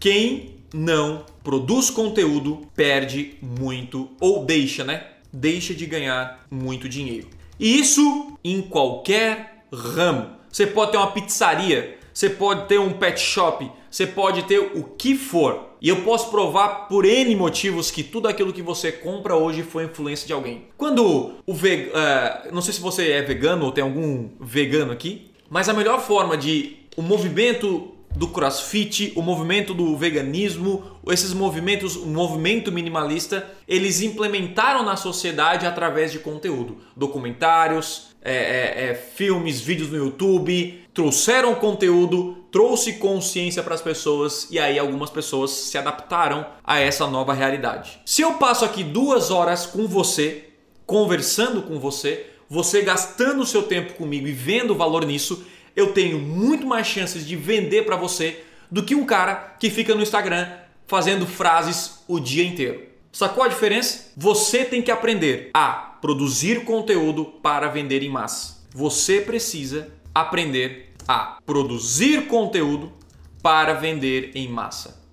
Quem não produz conteúdo perde muito ou deixa, né? Deixa de ganhar muito dinheiro. E isso em qualquer ramo. Você pode ter uma pizzaria, você pode ter um pet shop, você pode ter o que for. E eu posso provar por N motivos que tudo aquilo que você compra hoje foi influência de alguém. Quando o veg... Uh, não sei se você é vegano ou tem algum vegano aqui, mas a melhor forma de o movimento do crossfit, o movimento do veganismo, esses movimentos, o movimento minimalista, eles implementaram na sociedade através de conteúdo, documentários, é, é, é, filmes, vídeos no YouTube, trouxeram conteúdo, trouxe consciência para as pessoas e aí algumas pessoas se adaptaram a essa nova realidade. Se eu passo aqui duas horas com você, conversando com você, você gastando seu tempo comigo e vendo valor nisso, eu tenho muito mais chances de vender para você do que um cara que fica no Instagram fazendo frases o dia inteiro. Sacou a diferença? Você tem que aprender a produzir conteúdo para vender em massa. Você precisa aprender a produzir conteúdo para vender em massa.